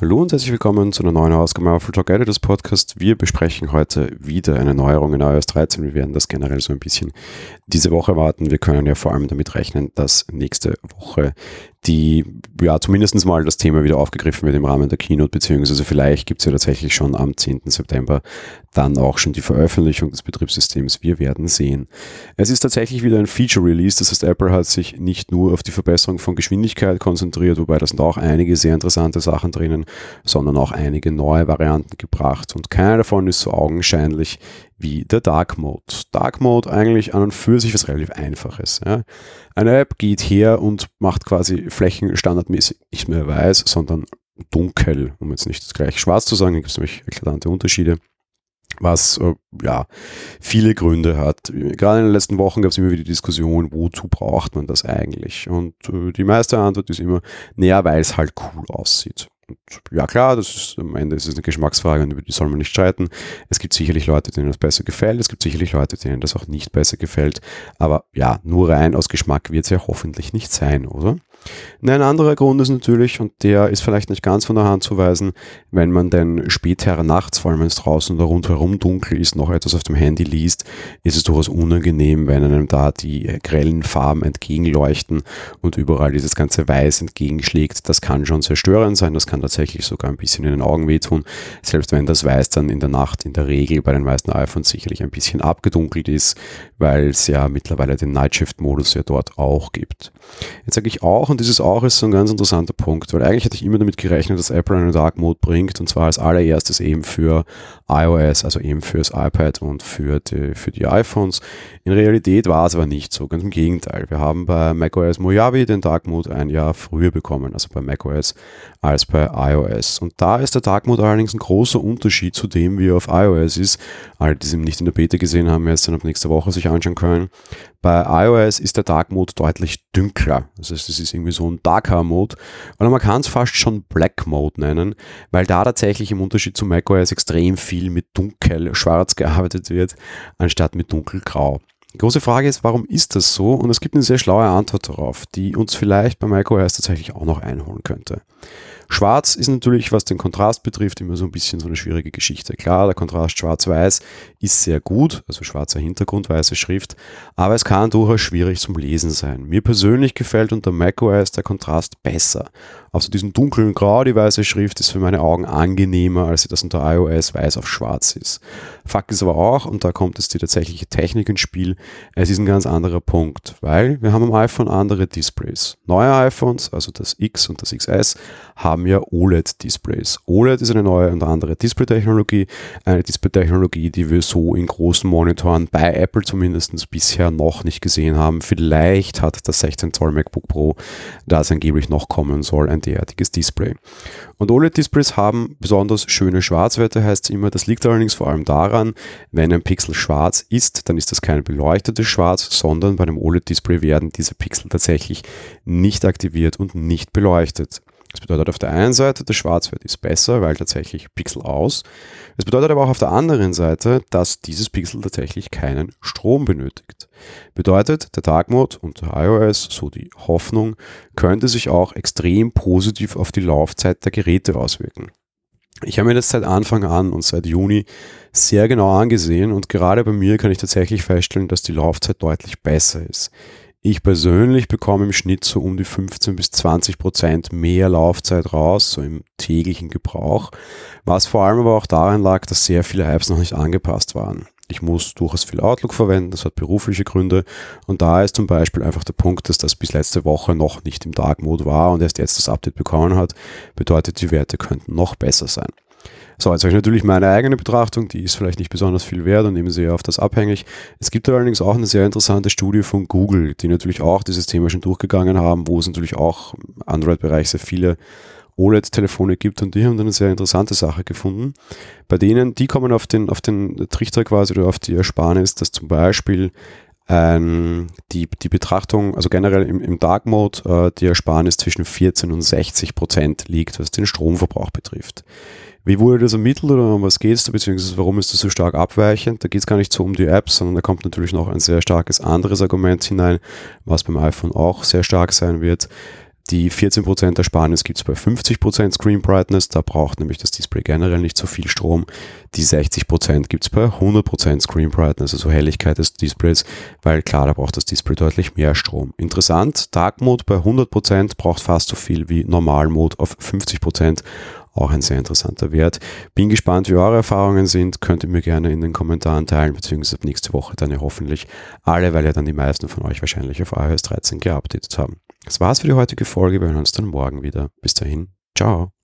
Hallo und herzlich willkommen zu einer neuen Ausgabe Full Talk Editors Podcast. Wir besprechen heute wieder eine Neuerung in iOS 13. Wir werden das generell so ein bisschen diese Woche warten. Wir können ja vor allem damit rechnen, dass nächste Woche die, ja, zumindest mal das Thema wieder aufgegriffen wird im Rahmen der Keynote, beziehungsweise vielleicht gibt es ja tatsächlich schon am 10. September dann auch schon die Veröffentlichung des Betriebssystems. Wir werden sehen. Es ist tatsächlich wieder ein Feature-Release, das heißt, Apple hat sich nicht nur auf die Verbesserung von Geschwindigkeit konzentriert, wobei da sind auch einige sehr interessante Sachen drinnen, sondern auch einige neue Varianten gebracht und keiner davon ist so augenscheinlich wie der Dark Mode. Dark Mode eigentlich an und für sich was relativ Einfaches. Ja. Eine App geht her und macht quasi Flächen standardmäßig nicht mehr weiß, sondern dunkel, um jetzt nicht gleich schwarz zu sagen, gibt es nämlich eklatante Unterschiede was äh, ja viele Gründe hat. Gerade in den letzten Wochen gab es immer wieder die Diskussion, wozu braucht man das eigentlich? Und äh, die meiste Antwort ist immer, naja, weil es halt cool aussieht. Und ja klar, das ist am Ende ist es eine Geschmacksfrage und über die soll man nicht streiten. Es gibt sicherlich Leute, denen das besser gefällt, es gibt sicherlich Leute, denen das auch nicht besser gefällt. Aber ja, nur rein aus Geschmack wird es ja hoffentlich nicht sein, oder? Ein anderer Grund ist natürlich, und der ist vielleicht nicht ganz von der Hand zu weisen, wenn man denn später nachts, vor allem wenn es draußen oder rundherum dunkel ist, noch etwas auf dem Handy liest, ist es durchaus unangenehm, wenn einem da die grellen Farben entgegenleuchten und überall dieses ganze Weiß entgegenschlägt. Das kann schon sehr störend sein, das kann tatsächlich sogar ein bisschen in den Augen wehtun, selbst wenn das Weiß dann in der Nacht in der Regel bei den meisten iPhones sicherlich ein bisschen abgedunkelt ist, weil es ja mittlerweile den Nightshift-Modus ja dort auch gibt. Jetzt sage ich auch, und dieses auch ist so ein ganz interessanter Punkt, weil eigentlich hatte ich immer damit gerechnet, dass Apple einen Dark Mode bringt und zwar als allererstes eben für iOS, also eben fürs iPad und für die, für die iPhones. In Realität war es aber nicht so, ganz im Gegenteil. Wir haben bei macOS Mojave den Dark Mode ein Jahr früher bekommen, also bei macOS als bei iOS. Und da ist der Dark Mode allerdings ein großer Unterschied zu dem, wie er auf iOS ist. Alle, die es nicht in der Beta gesehen haben, werden es dann ab nächster Woche sich anschauen können. Bei iOS ist der Dark Mode deutlich dünkler. Das heißt, es ist irgendwie so ein Darker Mode. Oder man kann es fast schon Black Mode nennen, weil da tatsächlich im Unterschied zu macOS extrem viel mit dunkel schwarz gearbeitet wird, anstatt mit dunkelgrau. Die große Frage ist, warum ist das so? Und es gibt eine sehr schlaue Antwort darauf, die uns vielleicht bei macOS tatsächlich auch noch einholen könnte. Schwarz ist natürlich, was den Kontrast betrifft, immer so ein bisschen so eine schwierige Geschichte. Klar, der Kontrast schwarz-weiß ist sehr gut, also schwarzer Hintergrund, weiße Schrift, aber es kann durchaus schwierig zum Lesen sein. Mir persönlich gefällt unter macOS der Kontrast besser. Also diesen dunklen Grau, die weiße Schrift, ist für meine Augen angenehmer, als das unter iOS weiß auf schwarz ist. Fakt ist aber auch, und da kommt jetzt die tatsächliche Technik ins Spiel, es ist ein ganz anderer Punkt, weil wir haben am iPhone andere Displays. Neue iPhones, also das X und das XS, haben ja OLED-Displays. OLED ist eine neue und andere Display-Technologie, eine Display-Technologie, die wir so in großen Monitoren bei Apple zumindest bisher noch nicht gesehen haben. Vielleicht hat das 16 Zoll MacBook Pro, das angeblich noch kommen soll, ein derartiges Display. Und OLED-Displays haben besonders schöne Schwarzwerte, heißt es immer. Das liegt allerdings vor allem daran, wenn ein Pixel schwarz ist, dann ist das kein beleuchtetes Schwarz, sondern bei einem OLED-Display werden diese Pixel tatsächlich nicht aktiviert und nicht beleuchtet. Das bedeutet auf der einen Seite, der Schwarzwert ist besser, weil tatsächlich Pixel aus. Es bedeutet aber auch auf der anderen Seite, dass dieses Pixel tatsächlich keinen Strom benötigt. Bedeutet, der Dark Mode unter iOS, so die Hoffnung, könnte sich auch extrem positiv auf die Laufzeit der Geräte auswirken. Ich habe mir das seit Anfang an und seit Juni sehr genau angesehen und gerade bei mir kann ich tatsächlich feststellen, dass die Laufzeit deutlich besser ist. Ich persönlich bekomme im Schnitt so um die 15 bis 20 Prozent mehr Laufzeit raus, so im täglichen Gebrauch, was vor allem aber auch daran lag, dass sehr viele Apps noch nicht angepasst waren. Ich muss durchaus viel Outlook verwenden, das hat berufliche Gründe und da ist zum Beispiel einfach der Punkt, dass das bis letzte Woche noch nicht im Dark Mode war und erst jetzt das Update bekommen hat, bedeutet die Werte könnten noch besser sein. So, jetzt habe ich natürlich meine eigene Betrachtung, die ist vielleicht nicht besonders viel wert und eben sehr auf das abhängig. Es gibt allerdings auch eine sehr interessante Studie von Google, die natürlich auch dieses Thema schon durchgegangen haben, wo es natürlich auch im Android-Bereich sehr viele OLED-Telefone gibt und die haben dann eine sehr interessante Sache gefunden. Bei denen, die kommen auf den, auf den Trichter quasi oder auf die Ersparnis, dass zum Beispiel ähm, die, die Betrachtung, also generell im, im Dark Mode, äh, die Ersparnis zwischen 14 und 60 Prozent liegt, was den Stromverbrauch betrifft. Wie wurde das ermittelt oder um was geht es da, beziehungsweise warum ist das so stark abweichend? Da geht es gar nicht so um die Apps, sondern da kommt natürlich noch ein sehr starkes anderes Argument hinein, was beim iPhone auch sehr stark sein wird. Die 14% Ersparnis gibt es bei 50% Screen Brightness, da braucht nämlich das Display generell nicht so viel Strom. Die 60% gibt es bei 100% Screen Brightness, also Helligkeit des Displays, weil klar, da braucht das Display deutlich mehr Strom. Interessant, Dark Mode bei 100% braucht fast so viel wie Normal Mode auf 50%. Auch ein sehr interessanter Wert. Bin gespannt, wie eure Erfahrungen sind. Könnt ihr mir gerne in den Kommentaren teilen, beziehungsweise nächste Woche dann ja hoffentlich alle, weil ja dann die meisten von euch wahrscheinlich auf iOS 13 geupdatet haben. Das war's für die heutige Folge. Wir hören uns dann morgen wieder. Bis dahin. Ciao.